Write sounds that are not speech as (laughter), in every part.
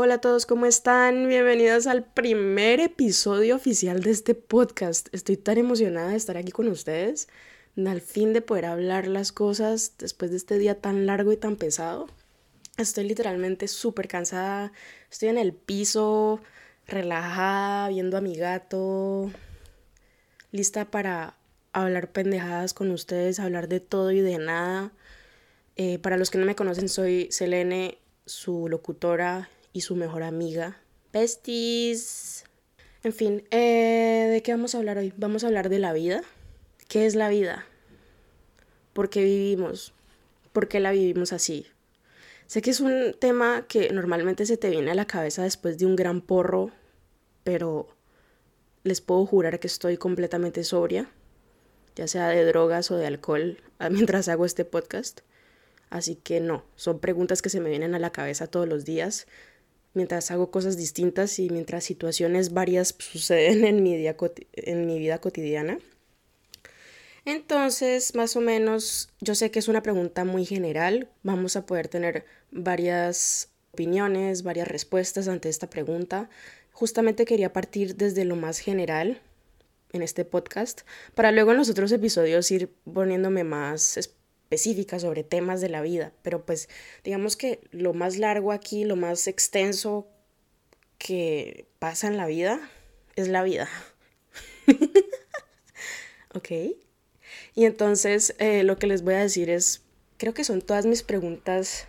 Hola a todos, ¿cómo están? Bienvenidos al primer episodio oficial de este podcast. Estoy tan emocionada de estar aquí con ustedes, al fin de poder hablar las cosas después de este día tan largo y tan pesado. Estoy literalmente súper cansada, estoy en el piso, relajada, viendo a mi gato, lista para hablar pendejadas con ustedes, hablar de todo y de nada. Eh, para los que no me conocen, soy Selene, su locutora y su mejor amiga. Besties. En fin, eh, ¿de qué vamos a hablar hoy? Vamos a hablar de la vida. ¿Qué es la vida? ¿Por qué vivimos? ¿Por qué la vivimos así? Sé que es un tema que normalmente se te viene a la cabeza después de un gran porro, pero les puedo jurar que estoy completamente sobria, ya sea de drogas o de alcohol, (laughs) mientras hago este podcast. Así que no, son preguntas que se me vienen a la cabeza todos los días, mientras hago cosas distintas y mientras situaciones varias (laughs) suceden en mi, en mi vida cotidiana. Entonces, más o menos, yo sé que es una pregunta muy general, vamos a poder tener varias opiniones, varias respuestas ante esta pregunta. Justamente quería partir desde lo más general en este podcast, para luego en los otros episodios ir poniéndome más específica sobre temas de la vida, pero pues digamos que lo más largo aquí, lo más extenso que pasa en la vida es la vida. (laughs) ok. Y entonces eh, lo que les voy a decir es, creo que son todas mis preguntas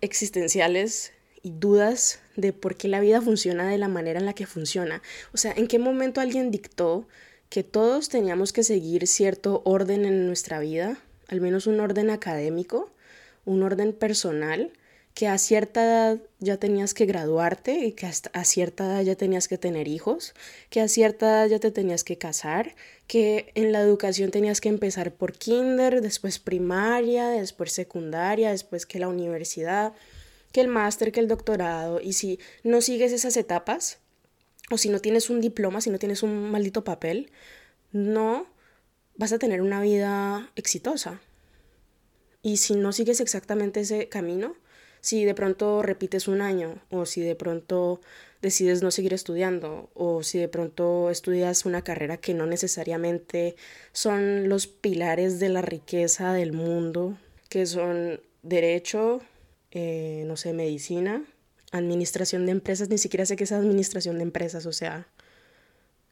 existenciales y dudas de por qué la vida funciona de la manera en la que funciona. O sea, en qué momento alguien dictó que todos teníamos que seguir cierto orden en nuestra vida al menos un orden académico, un orden personal, que a cierta edad ya tenías que graduarte y que hasta a cierta edad ya tenías que tener hijos, que a cierta edad ya te tenías que casar, que en la educación tenías que empezar por kinder, después primaria, después secundaria, después que la universidad, que el máster, que el doctorado, y si no sigues esas etapas, o si no tienes un diploma, si no tienes un maldito papel, no vas a tener una vida exitosa. Y si no sigues exactamente ese camino, si de pronto repites un año o si de pronto decides no seguir estudiando o si de pronto estudias una carrera que no necesariamente son los pilares de la riqueza del mundo, que son derecho, eh, no sé, medicina, administración de empresas, ni siquiera sé qué es administración de empresas, o sea,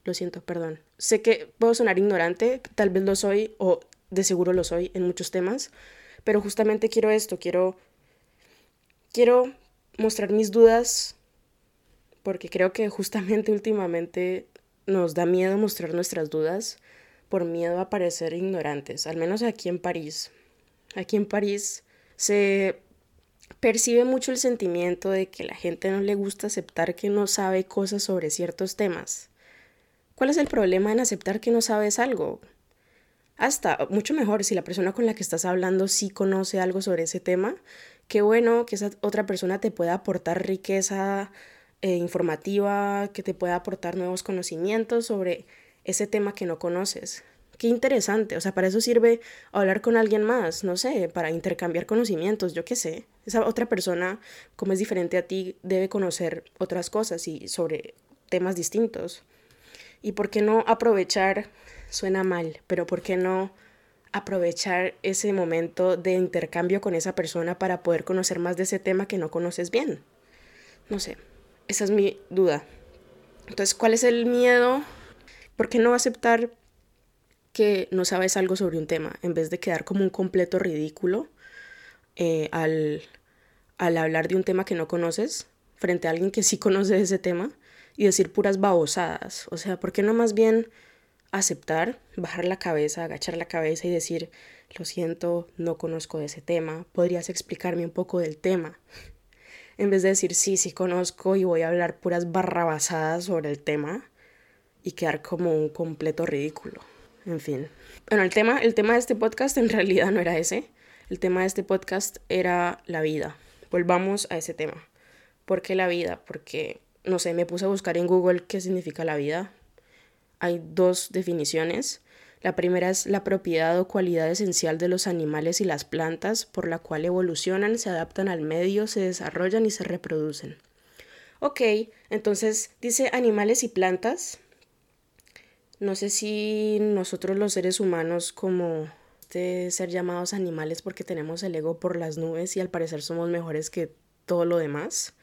lo siento, perdón. Sé que puedo sonar ignorante, tal vez lo soy o de seguro lo soy en muchos temas, pero justamente quiero esto, quiero quiero mostrar mis dudas porque creo que justamente (laughs) últimamente nos da miedo mostrar nuestras dudas por miedo a parecer ignorantes, al menos aquí en París. Aquí en París se percibe mucho el sentimiento de que la gente no le gusta aceptar que no sabe cosas sobre ciertos temas. ¿Cuál es el problema en aceptar que no sabes algo? Hasta mucho mejor si la persona con la que estás hablando sí conoce algo sobre ese tema. Qué bueno que esa otra persona te pueda aportar riqueza eh, informativa, que te pueda aportar nuevos conocimientos sobre ese tema que no conoces. Qué interesante, o sea, para eso sirve hablar con alguien más, no sé, para intercambiar conocimientos, yo qué sé. Esa otra persona, como es diferente a ti, debe conocer otras cosas y sobre temas distintos. ¿Y por qué no aprovechar? Suena mal, pero ¿por qué no aprovechar ese momento de intercambio con esa persona para poder conocer más de ese tema que no conoces bien? No sé, esa es mi duda. Entonces, ¿cuál es el miedo? ¿Por qué no aceptar que no sabes algo sobre un tema en vez de quedar como un completo ridículo eh, al, al hablar de un tema que no conoces frente a alguien que sí conoce ese tema? Y decir puras babosadas. O sea, ¿por qué no más bien aceptar, bajar la cabeza, agachar la cabeza y decir, lo siento, no conozco de ese tema, podrías explicarme un poco del tema? (laughs) En vez de decir, sí, sí conozco y voy a hablar puras barrabasadas sobre el tema y quedar como un completo ridículo. En fin. Bueno, el tema, el tema de este podcast en (laughs) realidad no era ese. El tema de este podcast era la vida. Volvamos a ese tema. ¿Por qué la vida? Porque no sé, me puse a buscar en Google qué significa la vida. Hay dos definiciones. La primera es la propiedad o cualidad esencial de los animales y las plantas por la cual evolucionan, se adaptan al medio, se desarrollan y se reproducen. Ok, entonces dice animales y plantas. No sé si nosotros los seres humanos como de ser llamados animales porque tenemos el ego por las nubes y al parecer somos mejores que todo lo demás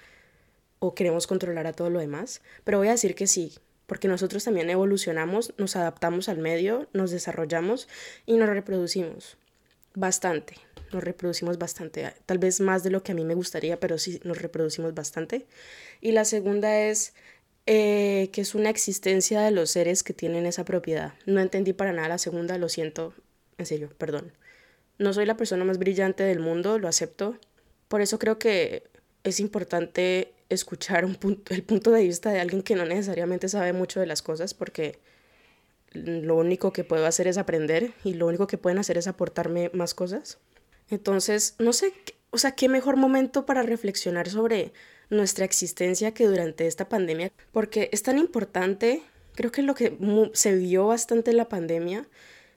o queremos controlar a todo lo demás, pero voy a decir que sí, porque nosotros también evolucionamos, nos adaptamos al medio, nos desarrollamos y nos reproducimos bastante, nos reproducimos bastante, tal vez más de lo que a mí me gustaría, pero sí nos reproducimos bastante. Y la segunda es eh, que es una existencia de los seres que tienen esa propiedad. No entendí para nada la segunda, lo siento, en serio, perdón. No soy la persona más brillante del mundo, lo acepto. Por eso creo que es importante escuchar un punto, el punto de vista de alguien que no necesariamente sabe mucho de las cosas, porque lo único que puedo hacer es aprender y lo único que pueden hacer es aportarme más cosas. Entonces, no sé, o sea, qué mejor momento para reflexionar sobre nuestra existencia que durante esta pandemia, porque es tan importante, creo que lo que se vio bastante en la pandemia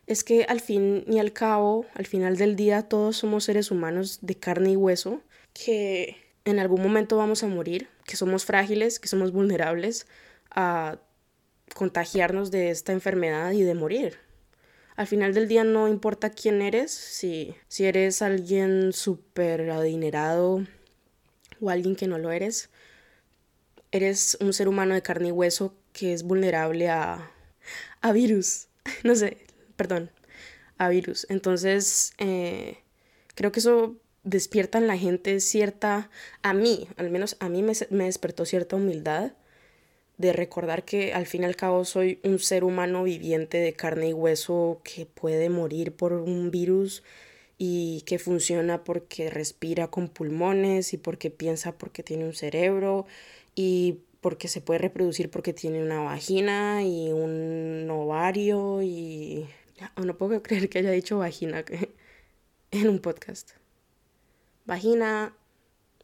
es que al fin y al cabo, al final del día, todos somos seres humanos de carne y hueso, que en algún momento vamos a morir, que somos frágiles, que somos vulnerables a contagiarnos de esta enfermedad y de morir. Al final del día no importa quién eres, si, si eres alguien súper adinerado, o alguien que no lo eres, eres un ser humano de carne y hueso que es vulnerable a, a virus. (laughs) No sé, perdón, a virus. Entonces, eh, creo que eso despierta la gente cierta, a mí, al menos a mí me, me despertó cierta humildad de recordar que al fin y al cabo soy un ser humano viviente de carne y hueso que puede morir por un virus y que funciona porque respira con pulmones y porque piensa porque tiene un cerebro y porque se puede reproducir porque tiene una vagina y un ovario y... No puedo (laughs) creer que haya dicho vagina (laughs) en un podcast. Vagina,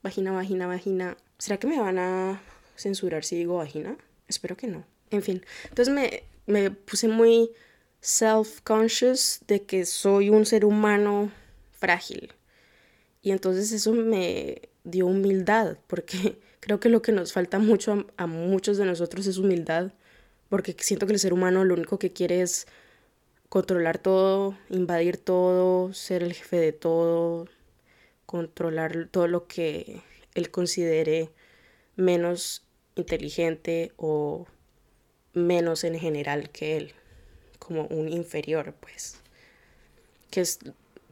vagina, vagina, vagina. ¿Será que me van a censurar si digo vagina? Espero que no. En fin, entonces me, me puse muy self-conscious de que soy un ser humano frágil. Y entonces eso me dio humildad, porque (laughs) creo que lo que nos falta mucho a, muchos de nosotros es humildad, porque siento que el ser humano lo único que quiere es controlar todo, invadir todo, ser el jefe de todo, controlar todo lo que él considere menos inteligente o menos en general que él, como un inferior, pues, que es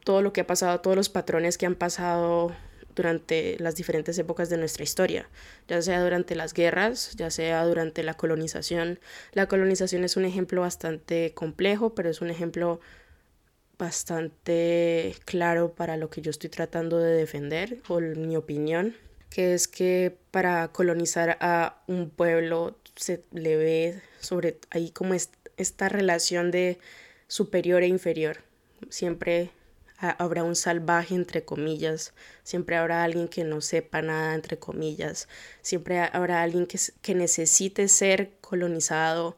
todo lo que ha pasado, todos los patrones que han pasado durante las diferentes épocas de nuestra historia, ya sea durante las guerras, ya sea durante la colonización. La colonización es un ejemplo bastante complejo, pero es un ejemplo bastante claro para lo que yo estoy tratando de defender, o mi opinión, que es que para colonizar a un pueblo se le ve sobre ahí como esta relación de superior e inferior. Siempre habrá un salvaje entre comillas, siempre habrá alguien que no sepa nada entre comillas, siempre habrá alguien que, que necesite ser colonizado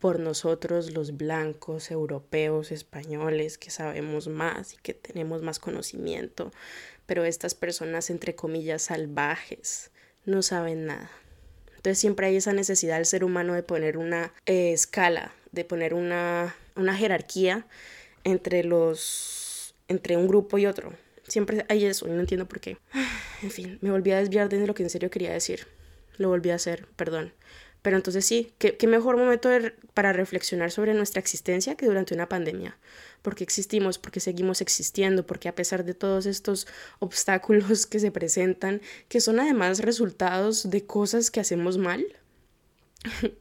por nosotros los blancos, europeos, españoles, que sabemos más y que tenemos más conocimiento, pero estas personas entre comillas salvajes no saben nada. Entonces siempre hay esa necesidad del ser humano de poner una eh, escala, de poner una, una jerarquía entre los entre un grupo y otro. Siempre hay eso y no entiendo por qué. (sighs) En fin, me volví a desviar de lo que en serio quería decir. Lo volví a hacer, perdón. Pero entonces sí, ¿qué, mejor momento para reflexionar sobre nuestra existencia que durante una pandemia? Porque existimos, porque seguimos existiendo, porque a pesar de todos estos obstáculos que se presentan, que son además resultados de cosas que hacemos mal, (laughs)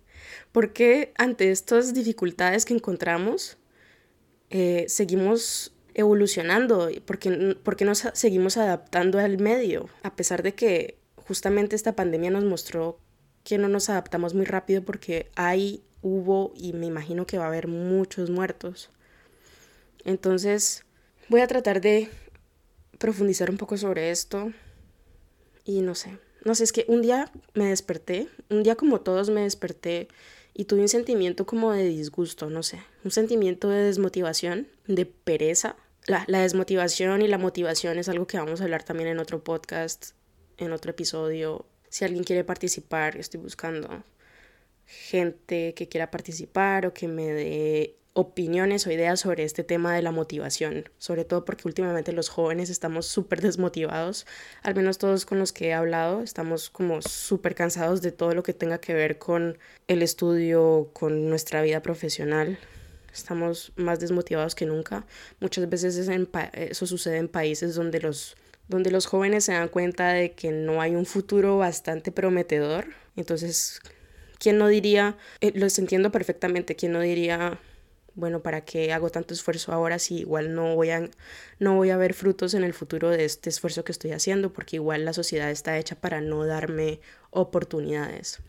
porque ante estas dificultades que encontramos, eh, seguimos evolucionando, porque, porque nos seguimos adaptando al medio, a pesar de que justamente esta pandemia nos mostró que no nos adaptamos muy rápido porque hay, hubo y me imagino que va a haber muchos muertos. Entonces voy a tratar de profundizar un poco sobre esto y no sé, no sé, es que un día me desperté, un día como todos me desperté y tuve un sentimiento como de disgusto, no sé, un sentimiento de desmotivación, de pereza. La, la, desmotivación y la motivación es algo que vamos a hablar también en otro podcast, en otro episodio, Si alguien quiere participar, estoy buscando gente que quiera participar o que me dé opiniones o ideas sobre este tema de la motivación, sobre todo porque últimamente los jóvenes estamos súper desmotivados, al menos todos con los que he hablado, estamos como súper cansados de todo lo que tenga que ver con el estudio, con nuestra vida profesional, estamos más desmotivados que nunca. Muchas veces eso sucede en países donde los, donde los jóvenes se dan cuenta de que no hay un futuro bastante prometedor, entonces... ¿Quién no diría, eh, lo entiendo perfectamente, quién no diría, bueno, ¿para qué hago tanto esfuerzo ahora si igual no voy a, no voy a ver frutos en el futuro de este esfuerzo que estoy haciendo? Porque igual la sociedad está hecha para no darme oportunidades.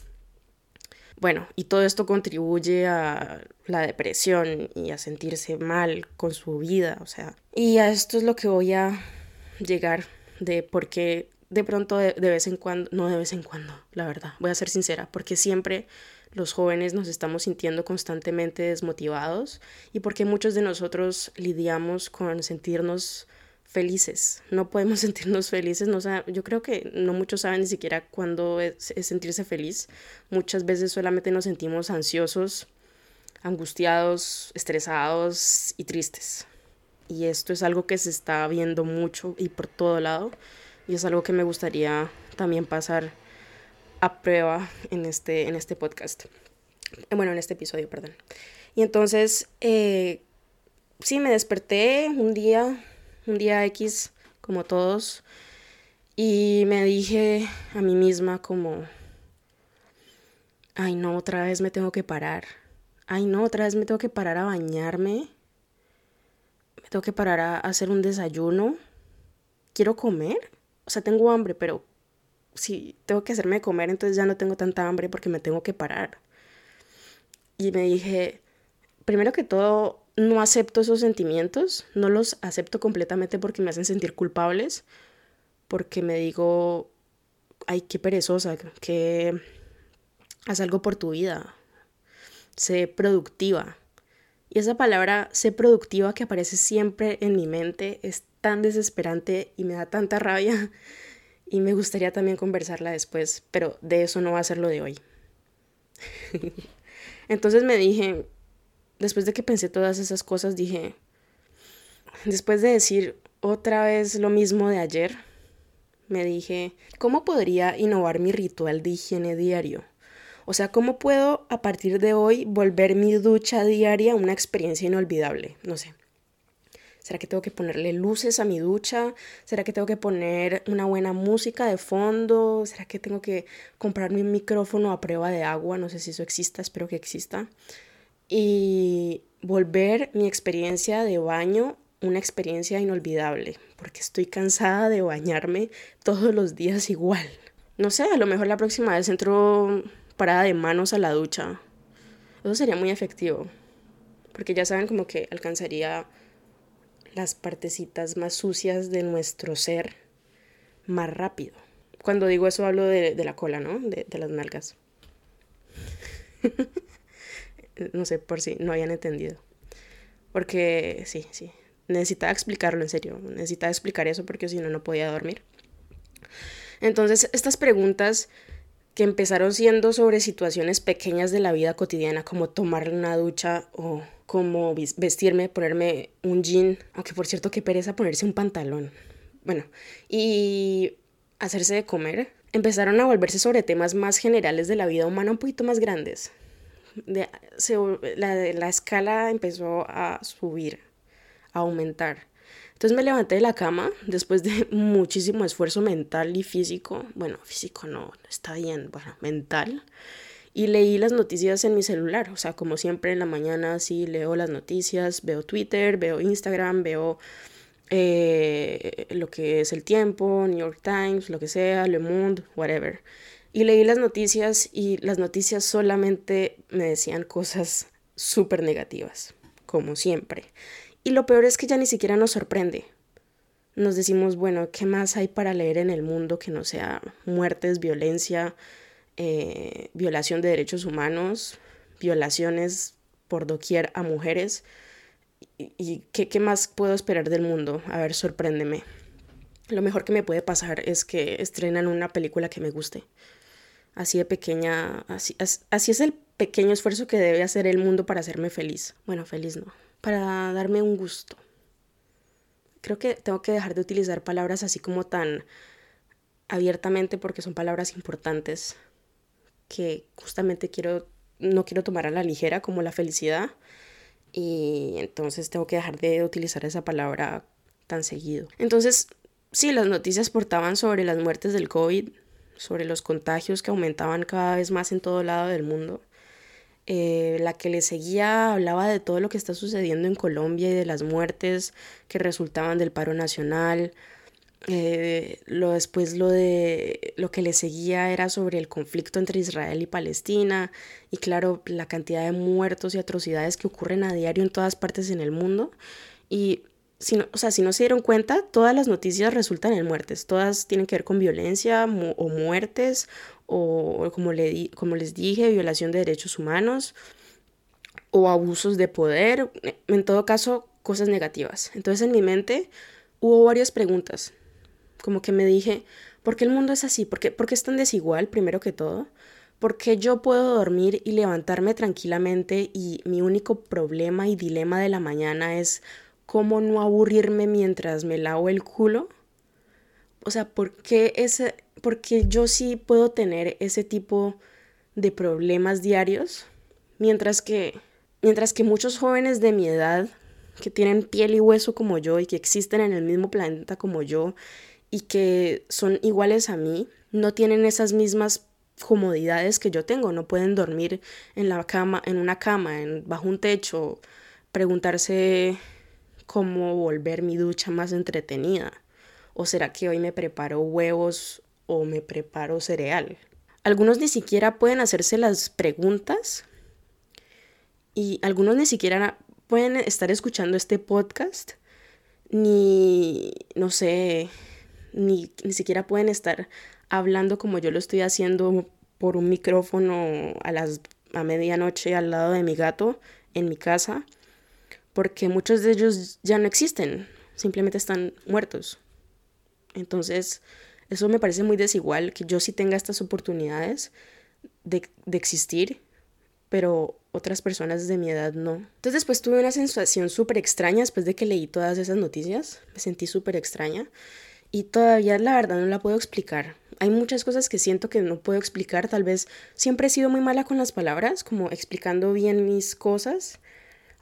Bueno, y todo esto contribuye a la depresión y a sentirse mal con su vida, o sea, y a esto es lo que voy a llegar de por qué de pronto de, de vez en cuando, no de vez en cuando, la verdad, voy a ser sincera, porque siempre los jóvenes nos estamos sintiendo constantemente desmotivados y porque muchos de nosotros lidiamos con sentirnos felices. No podemos (laughs) sentirnos felices, no, yo creo que no muchos saben ni siquiera cuándo es, sentirse feliz. Muchas veces solamente nos sentimos ansiosos, angustiados, estresados y tristes. Y esto es algo que se está viendo mucho y por todo lado. Y es algo que me gustaría también pasar a prueba en este, en este podcast. Bueno, en este episodio, perdón. Y entonces, eh, sí, me desperté un día, un día X, como todos, y me dije a mí misma como, ay no, otra vez me tengo que parar. Ay no, otra vez me tengo que parar a bañarme. Me tengo que parar a hacer un desayuno. Quiero comer. O sea, tengo hambre, pero si tengo que hacerme comer, entonces ya no tengo tanta hambre porque me tengo que parar. Y me dije, primero que todo, no acepto esos sentimientos, no los acepto completamente porque me hacen sentir culpables, porque me digo, ay, qué perezosa, que haz algo por tu vida, sé productiva. Y esa palabra, sé productiva, que aparece siempre en mi mente, es tan desesperante y me da tanta rabia y me gustaría también conversarla después, pero de eso no va a ser lo de hoy. (laughs) Entonces me dije, después de que pensé todas esas cosas, dije, después de decir otra vez lo mismo de ayer, me dije, ¿cómo podría innovar mi ritual de higiene diario? O sea, ¿cómo puedo a partir de hoy volver mi ducha diaria una experiencia inolvidable? No sé. ¿Será que tengo que ponerle luces a mi ducha? ¿Será que tengo que poner una buena música de fondo? ¿Será que tengo que comprarme un micrófono a prueba de agua? No sé si eso exista, espero que exista. Y volver mi experiencia de baño una experiencia inolvidable, porque estoy cansada de bañarme todos los días igual. No sé, a lo mejor la próxima vez entro parada de manos a la ducha. Eso sería muy efectivo, porque ya saben como que alcanzaría las partecitas más sucias de nuestro ser más rápido. Cuando digo eso hablo de, la cola, ¿no? De, las nalgas. (laughs) no sé por si no hayan entendido. Porque sí, sí. Necesitaba explicarlo en serio. Necesitaba explicar eso porque si no, no podía dormir. Entonces, estas preguntas que empezaron siendo sobre situaciones pequeñas de la vida cotidiana, como tomar una ducha o como vestirme, ponerme un jean, aunque por cierto qué pereza ponerse un pantalón. Bueno, y hacerse de comer, empezaron a volverse sobre temas más generales de la vida humana, un poquito más grandes. De, la, la escala empezó a subir, a aumentar. Entonces me levanté de la cama después de (laughs) muchísimo esfuerzo mental y físico. Bueno, físico no, está bien, bueno, mental y leí las noticias en mi celular. O sea, como siempre en la mañana sí leo las noticias, veo Twitter, veo Instagram, veo eh, lo que es el tiempo, New York Times, lo que sea, Le Monde, whatever. Y leí las noticias y las noticias solamente me decían cosas súper negativas, como siempre. Y lo peor es que ya ni siquiera nos sorprende. Nos decimos, bueno, ¿qué más hay para leer en el mundo que no sea muertes, violencia, eh, violación de derechos humanos, violaciones por doquier a mujeres. ¿Y, qué, más puedo esperar del mundo? A ver, sorpréndeme. lo mejor que me puede pasar es que estrenan una película que me guste. Así de pequeña, así, así es el pequeño esfuerzo que debe hacer el mundo para hacerme feliz. Bueno, feliz no, para darme un gusto. Creo que tengo que dejar de utilizar palabras así como tan abiertamente porque son palabras importantes que justamente quiero no quiero tomar a la ligera como la felicidad y entonces tengo que dejar de utilizar esa palabra tan seguido. Entonces, sí, las noticias portaban sobre las muertes del COVID, sobre los contagios que aumentaban cada vez más en todo lado del mundo. Eh, la que le seguía hablaba de todo lo que está sucediendo en Colombia y de las muertes que resultaban del paro nacional, eh, lo, después lo de lo que le seguía era sobre el conflicto entre Israel y Palestina y claro la cantidad de muertos y atrocidades que ocurren a diario en todas partes en el mundo. Y si no, o sea, si no se dieron cuenta, todas las noticias resultan en muertes, todas tienen que ver con violencia o muertes o como, le como les dije, violación de derechos humanos o abusos de poder, en todo caso, cosas negativas. Entonces en mi mente hubo varias preguntas como que me dije, ¿por qué el mundo es así? ¿Por qué, es tan desigual, primero que todo? ¿Por qué yo puedo dormir y levantarme tranquilamente y mi único problema y dilema de la mañana es cómo no aburrirme mientras me lavo el culo? O sea, ¿por qué ese, porque yo sí puedo tener ese tipo de problemas diarios, mientras que, mientras que muchos jóvenes de mi edad que tienen piel y hueso como yo y que existen en el mismo planeta como yo y que son iguales a mí, no tienen esas mismas comodidades que yo tengo, no pueden dormir en la cama, en una cama, en, bajo un techo, preguntarse cómo volver mi ducha más entretenida. ¿O será que hoy me preparo huevos o me preparo cereal? Algunos ni siquiera pueden hacerse las preguntas y algunos ni siquiera pueden estar escuchando este podcast ni, no sé, ni, ni siquiera pueden estar hablando como yo lo estoy haciendo por un micrófono a las a medianoche al lado de mi gato en mi casa, porque muchos de ellos ya no existen, simplemente están muertos. Entonces, eso me parece muy desigual, que yo sí tenga estas oportunidades de, de existir, pero otras personas de mi edad no. Entonces después tuve una sensación súper extraña después de que leí todas esas noticias, me sentí súper extraña y todavía la verdad no la puedo explicar. Hay muchas cosas que siento que no puedo explicar, tal vez siempre he sido muy mala con las palabras, como explicando bien mis cosas.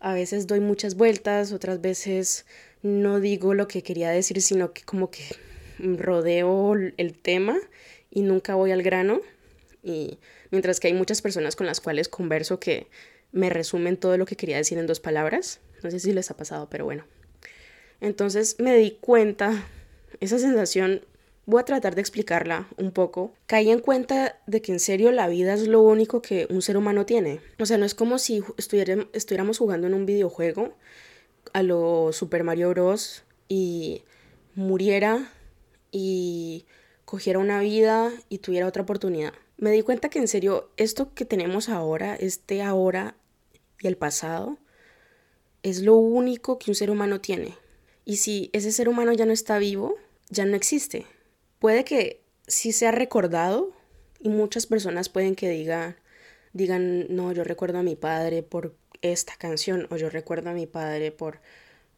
A veces doy muchas vueltas, otras veces no digo lo que quería decir, sino que como que rodeo el tema y nunca voy al grano. Y mientras que hay muchas personas con las cuales converso que me resumen todo lo que quería decir en dos palabras. No sé si les ha pasado, pero bueno. Entonces me di cuenta esa sensación voy a tratar de explicarla un poco. Caí en cuenta de que en serio la vida es lo único que un ser humano tiene. O sea, no es como si estuviéramos jugando en un videojuego a lo Super Mario Bros. y muriera y cogiera una vida y tuviera otra oportunidad. Me di cuenta que en serio esto que tenemos ahora, este ahora y el pasado, es lo único que un ser humano tiene. Y si ese ser humano ya no está vivo, ya no existe. Puede que sí sea recordado y muchas personas pueden que digan, digan, no, yo recuerdo a mi padre por esta canción o yo recuerdo a mi padre por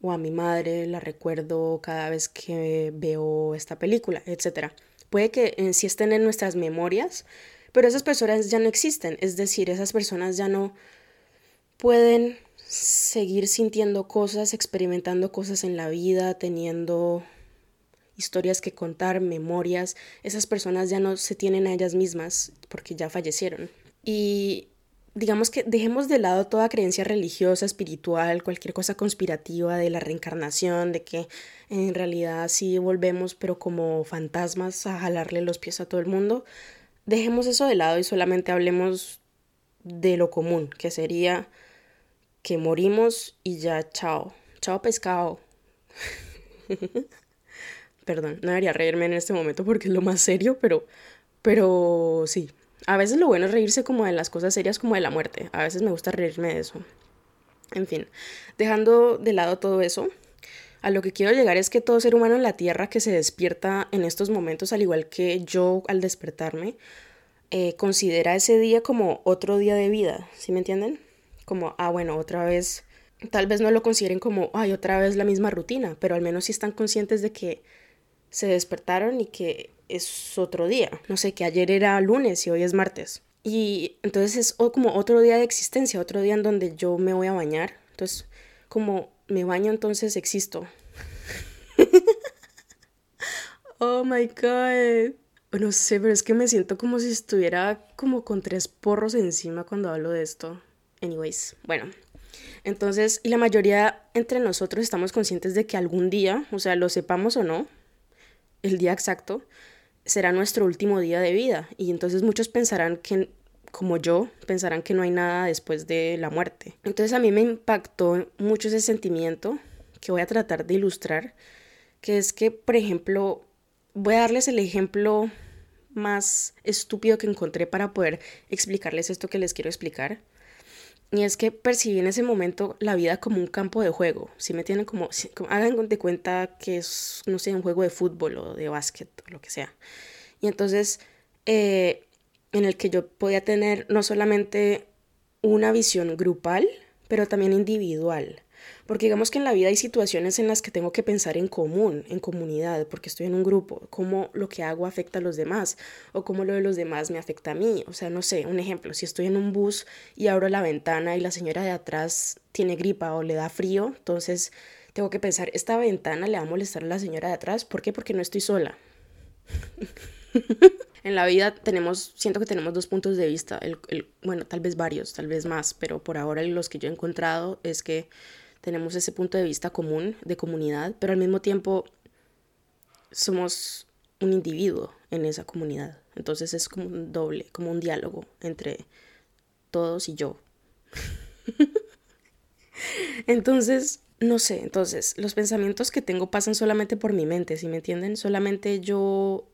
o a mi madre la recuerdo cada vez que veo esta película, etc. Puede que en sí estén en nuestras memorias, pero esas personas ya no existen, es decir, esas personas ya no pueden seguir sintiendo cosas, experimentando cosas en la vida, teniendo historias que contar, memorias, esas personas ya no se tienen a ellas mismas porque ya fallecieron. Y digamos que dejemos de lado toda creencia religiosa, espiritual, cualquier cosa conspirativa de la reencarnación, de que en realidad sí volvemos pero como fantasmas a jalarle los pies a todo el mundo. Dejemos eso de lado y solamente hablemos de lo común, que sería que morimos y ya chao. Chao pescado. (laughs) Perdón, no debería reírme en este momento porque es lo más serio, pero, pero sí. A veces lo bueno es reírse como de las cosas serias como de la muerte. A veces me gusta reírme de eso. En fin, dejando de lado todo eso, A lo que quiero llegar es que todo ser humano en la Tierra que se despierta en estos momentos, al igual que yo al despertarme, eh, considera ese día como otro día de vida, ¿sí me entienden? Como, ah, bueno, otra vez, tal vez no lo consideren como, ay, otra vez la misma rutina, pero al menos sí están conscientes de que se despertaron y que es otro día. No sé, que ayer era lunes y hoy es martes. Y entonces es como otro día de existencia, otro día en donde yo me voy a bañar. Entonces, como me baño, entonces existo. (laughs) oh my god. No sé, pero es que me siento como si estuviera como con tres porros encima cuando hablo de esto. Anyways, bueno. Entonces, y la mayoría entre nosotros estamos conscientes de que algún día, o sea, lo sepamos o no, el día exacto, será nuestro último día de vida. Y entonces muchos pensarán que, como yo, pensarán que no hay nada después de la muerte. Entonces a mí me impactó mucho ese sentimiento que voy a tratar de ilustrar, que es que, por ejemplo, voy a darles el ejemplo más estúpido que encontré para poder explicarles esto que les quiero explicar. Y es que percibí en ese momento la vida como un campo de juego. Si me tienen como, hagan de cuenta que es, no sé, un juego de fútbol o de básquet o lo que sea. Y entonces, eh, en el que yo podía tener no solamente una visión grupal, pero también individual. Porque digamos que en la vida hay situaciones en las que tengo que pensar en común, en comunidad, porque estoy en un grupo, cómo lo que hago afecta a los demás o cómo lo de los demás me afecta a mí. O sea, no sé, un ejemplo, si estoy en un bus y abro la ventana y la señora de atrás tiene gripa o le da frío, entonces tengo que pensar, esta ventana le va a molestar a la señora de atrás, ¿por qué? Porque no estoy sola. (laughs) en la vida tenemos, siento que tenemos dos puntos de vista, el, bueno, tal vez varios, tal vez más, pero por ahora los que yo he encontrado es que tenemos ese punto de vista común, de comunidad, pero al mismo tiempo somos un individuo en esa comunidad. Entonces es como un doble, como un diálogo entre todos y yo. (laughs) entonces, no sé, entonces los pensamientos que tengo pasan solamente por mi mente, si me entienden? Solamente yo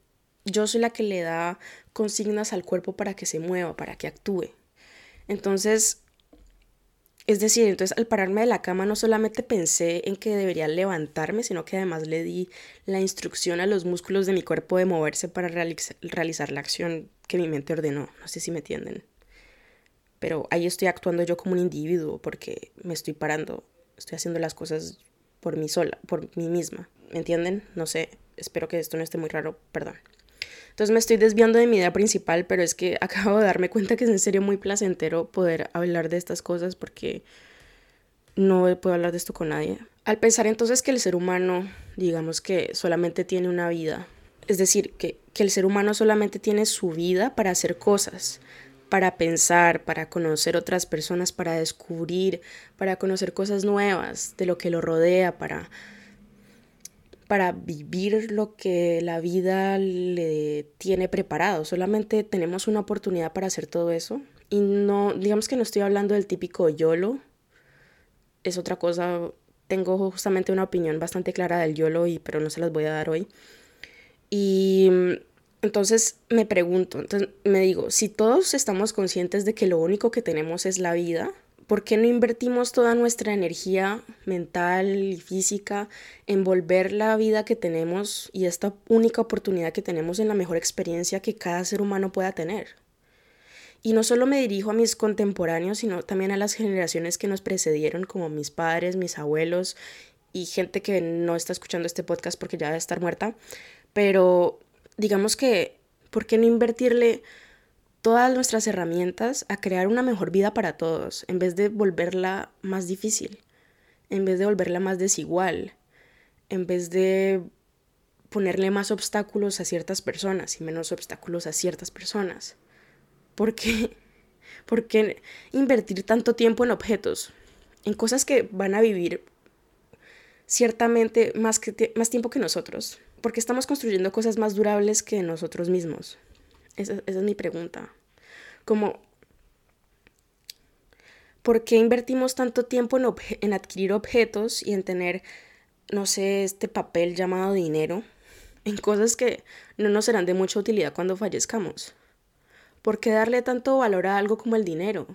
yo soy la que le da consignas al cuerpo para que se mueva, para que actúe. Entonces, es decir, entonces al pararme de la cama no solamente pensé en que debería levantarme, sino que además le di la instrucción a los músculos de mi cuerpo de moverse para realizar la acción que mi mente ordenó. No sé si me entienden. Pero ahí estoy actuando yo como un individuo porque me estoy parando, estoy haciendo las cosas por mí sola, por mí misma. ¿Me entienden? No sé, espero que esto no esté muy raro, perdón. Entonces me estoy desviando de mi idea principal, pero es que (laughs) acabo de darme cuenta que es en serio muy placentero poder hablar de estas cosas porque no puedo hablar de esto con nadie. Al pensar entonces que el ser humano, digamos que solamente tiene una vida, es decir, que, que el ser humano solamente tiene su vida para hacer cosas, para pensar, para conocer otras personas, para descubrir, para conocer cosas nuevas de lo que lo rodea, para para vivir lo que la vida le tiene preparado. Solamente tenemos una oportunidad para hacer todo eso. Y no, digamos que no estoy hablando del típico YOLO. Es otra cosa. Tengo justamente una opinión bastante clara del YOLO, y, pero no se las voy a dar hoy. Y entonces me pregunto, me digo, si todos estamos conscientes de que lo único que tenemos es la vida, ¿Por qué no invertimos toda nuestra energía mental y física en volver la vida que tenemos y esta única oportunidad que tenemos en la mejor experiencia que cada ser humano pueda tener? Y no solo me dirijo a mis contemporáneos, sino también a las generaciones que nos precedieron, como mis padres, mis abuelos y gente que no está escuchando este podcast porque ya debe estar muerta. Pero digamos que, ¿por qué no invertirle todas nuestras herramientas a crear una mejor vida para todos, en vez de volverla más difícil, en vez de volverla más desigual, en vez de ponerle más obstáculos a ciertas personas y menos obstáculos a ciertas personas. ¿Por qué? (laughs) ¿Por qué invertir tanto tiempo en objetos? En cosas que van a vivir ciertamente más, que más tiempo que nosotros. Porque estamos construyendo cosas más durables que nosotros mismos. Esa, es mi pregunta. Como, ¿por qué invertimos tanto tiempo en, en adquirir objetos y en tener, no sé, este papel llamado dinero? En cosas que no nos serán de mucha utilidad cuando fallezcamos. ¿Por qué darle tanto valor a algo como el dinero?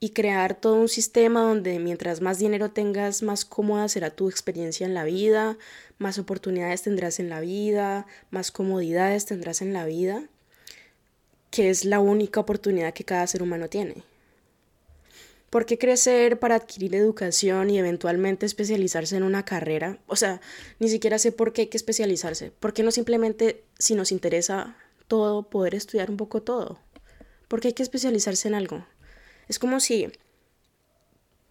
y crear todo un sistema donde mientras más dinero tengas, más cómoda será tu experiencia en la vida, más oportunidades tendrás en la vida, más comodidades tendrás en la vida, que es la única oportunidad que cada ser humano tiene. ¿Por qué crecer para adquirir educación y eventualmente especializarse en una carrera? O sea, ni siquiera sé por qué hay que especializarse. ¿Por qué no simplemente, si nos interesa todo, poder estudiar un poco todo? ¿Por qué hay que especializarse en algo? Es como si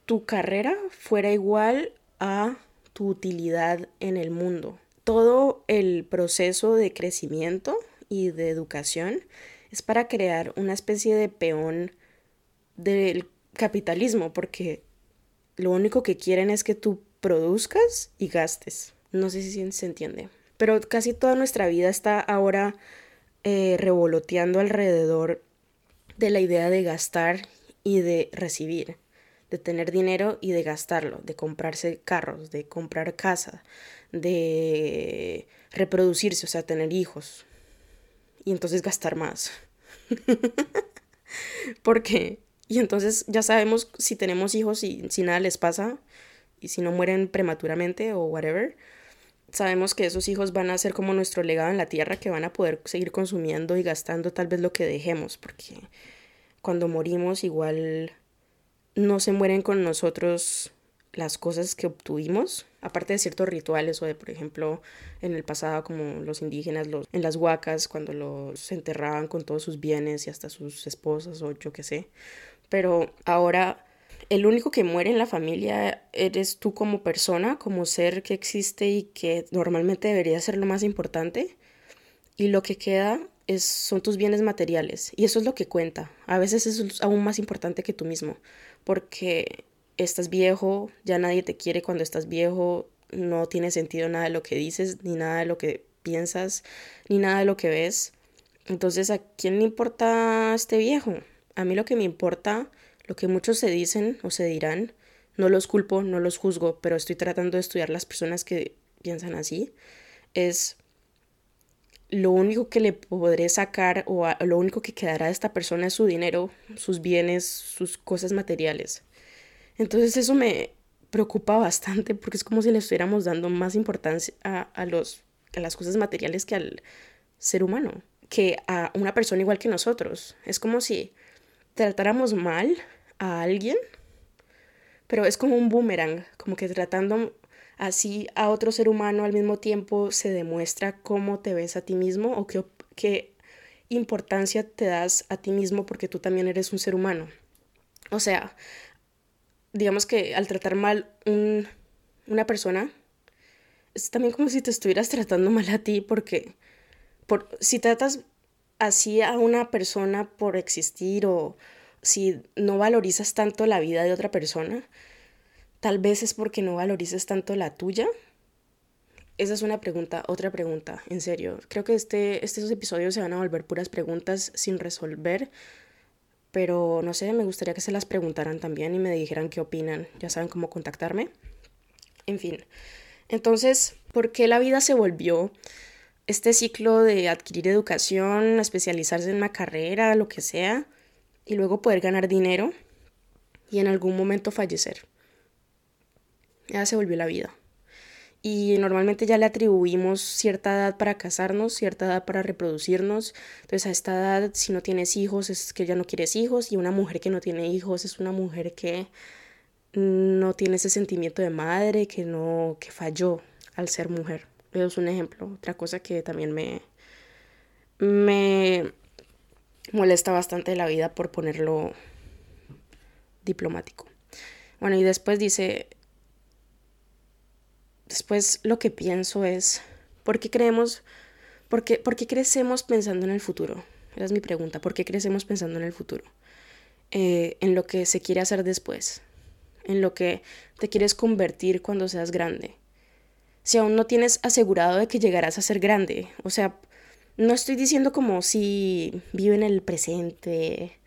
tu carrera fuera igual a tu utilidad en el mundo. Todo el proceso de crecimiento y de educación es para crear una especie de peón del capitalismo, porque lo único que quieren es que tú produzcas y gastes. No sé si se entiende. Pero casi toda nuestra vida está ahora eh, revoloteando alrededor de la idea de gastar y de recibir, de tener dinero y de gastarlo, de comprarse carros, de comprar casa, de reproducirse, o sea, tener hijos. Y entonces gastar más. (laughs) Porque, y entonces ya sabemos si tenemos hijos y si nada les pasa, y si no mueren prematuramente o whatever, sabemos que esos hijos van a ser como nuestro legado en la tierra, que van a poder seguir consumiendo y gastando tal vez lo que dejemos, porque cuando morimos igual no se mueren con nosotros las cosas que obtuvimos, aparte de ciertos rituales o de, por ejemplo, en el pasado como los indígenas, los, en las huacas, cuando los enterraban con todos sus bienes y hasta sus esposas o yo qué sé. Pero ahora el único que muere en la familia eres tú como persona, como ser que existe y que normalmente debería ser lo más importante. Y lo que queda es, son tus bienes materiales y eso es lo que cuenta. A veces es aún más importante que tú mismo, porque estás viejo, ya nadie te quiere cuando estás viejo, no tiene sentido nada de lo que dices, ni nada de lo que piensas, ni nada de lo que ves. Entonces, ¿a quién le importa este viejo? A mí lo que me importa, lo que muchos se dicen o se dirán, no los culpo, no los juzgo, pero estoy tratando de estudiar las personas que piensan así, es lo único que le podré sacar o lo único que quedará de esta persona es su dinero, sus bienes, sus cosas materiales. Entonces eso me preocupa bastante porque es como si le estuviéramos dando más importancia a, los, a las cosas materiales que al ser humano, que a una persona igual que nosotros. Es como si tratáramos mal a alguien, pero es como un boomerang, como que tratando Así a otro ser humano al mismo tiempo se demuestra cómo te ves a ti mismo o qué, qué importancia te das a ti mismo porque tú también eres un ser humano. O sea, digamos que al tratar mal un, una persona, es también como si te estuvieras tratando mal a ti porque por, si tratas así a una persona por existir o si no valorizas tanto la vida de otra persona, Tal vez es porque no valorices tanto la tuya. Esa es una pregunta, otra pregunta, en serio. Creo que este, estos episodios se van a volver puras preguntas sin resolver, pero no sé, me gustaría que se las preguntaran también y me dijeran qué opinan. Ya saben cómo contactarme. En fin, entonces, ¿por qué la vida se volvió este ciclo de adquirir educación, especializarse en una carrera, lo que sea, y luego poder ganar dinero y en algún momento fallecer? ya se volvió la vida. Y normalmente ya le atribuimos cierta edad para casarnos, cierta edad para reproducirnos. Entonces a esta edad, si no tienes hijos, es que ya no quieres hijos. Y una mujer que no tiene hijos es una mujer que no tiene ese sentimiento de madre, que no, que falló al ser mujer. Eso es un ejemplo. Otra cosa que también me, me molesta bastante la vida por ponerlo diplomático. Bueno, y después dice, después lo que pienso es, ¿por qué creemos, por qué, por qué crecemos pensando en el futuro? Esa es mi pregunta, ¿por qué crecemos pensando en el futuro? Eh, en lo que se quiere hacer después, en lo que te quieres convertir cuando seas grande. Si aún no tienes asegurado de que llegarás a ser grande, o sea, no estoy diciendo como si vive en el presente,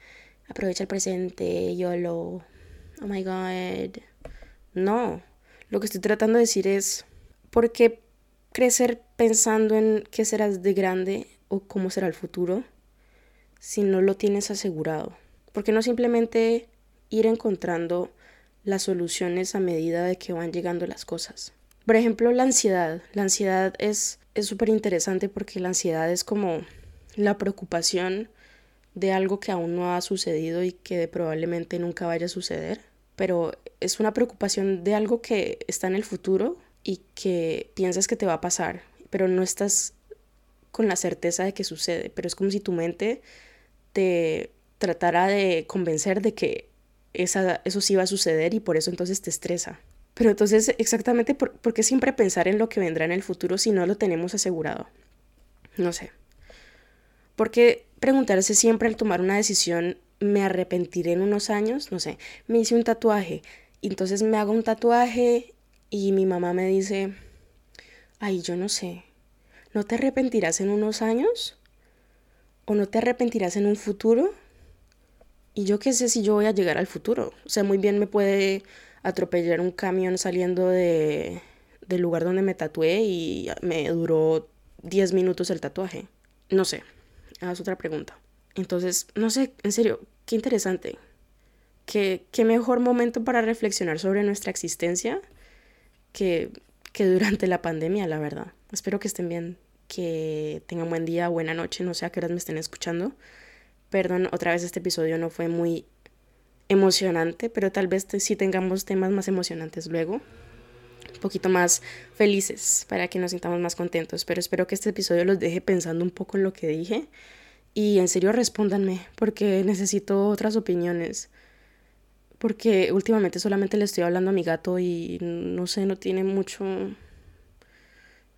aprovecha el presente, YOLO, oh my god. No, lo que estoy tratando de decir es, ¿por qué crecer pensando en qué serás de grande o cómo será el futuro si no lo tienes asegurado? ¿Por qué no simplemente ir encontrando las soluciones a medida de que van llegando las cosas. Por ejemplo, la ansiedad. La ansiedad es súper interesante porque la ansiedad es como la preocupación de algo que aún no ha sucedido y que probablemente nunca vaya a suceder, pero es una preocupación de algo que está en el futuro y que piensas que te va a pasar, pero no estás con la certeza de que sucede, pero es como si tu mente te tratara de convencer de que esa, eso sí va a suceder y por eso entonces te estresa. Pero entonces, exactamente, por, ¿por qué siempre pensar en lo que vendrá en el futuro si no lo tenemos asegurado? No sé. ¿Por qué preguntarse siempre al tomar una decisión, me arrepentiré en unos años? No sé, me hice un tatuaje, entonces me hago un tatuaje y mi mamá me dice, ay, yo no sé, ¿no te arrepentirás en unos años? ¿O no te arrepentirás en un futuro? Y yo qué sé si yo voy a llegar al futuro. O sea, muy bien me puede atropellar un camión saliendo de, del lugar donde me tatué y me duró 10 minutos el tatuaje. No sé, haz otra pregunta. Entonces, no sé, en serio, qué interesante. Qué, qué mejor momento para reflexionar sobre nuestra existencia que, que durante la pandemia, la verdad. Espero que estén bien, que tengan buen día, buena noche, no sé a qué horas me estén escuchando. Perdón, otra vez este episodio no fue muy emocionante, pero tal vez sí tengamos temas más emocionantes luego, un poquito más felices para que nos sintamos más contentos. Pero espero que este episodio los deje pensando un poco en lo que dije y en serio respóndanme porque necesito otras opiniones. Porque últimamente solamente le estoy hablando a mi gato y no sé, no tiene mucho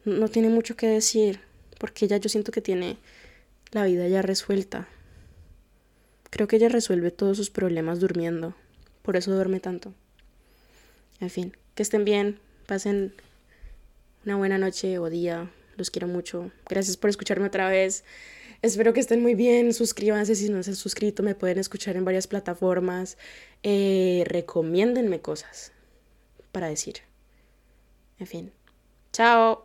no tiene mucho que decir, porque ella yo siento que tiene la vida ya resuelta. Creo que ella resuelve todos sus problemas durmiendo. Por eso duerme tanto. En fin, que estén bien. Pasen una buena noche o día. Los quiero mucho. Gracias por escucharme otra vez. Espero que estén muy bien. Suscríbanse si no se han suscrito. Me pueden escuchar en varias plataformas. Eh, recomiéndenme cosas para decir. En fin. Chao.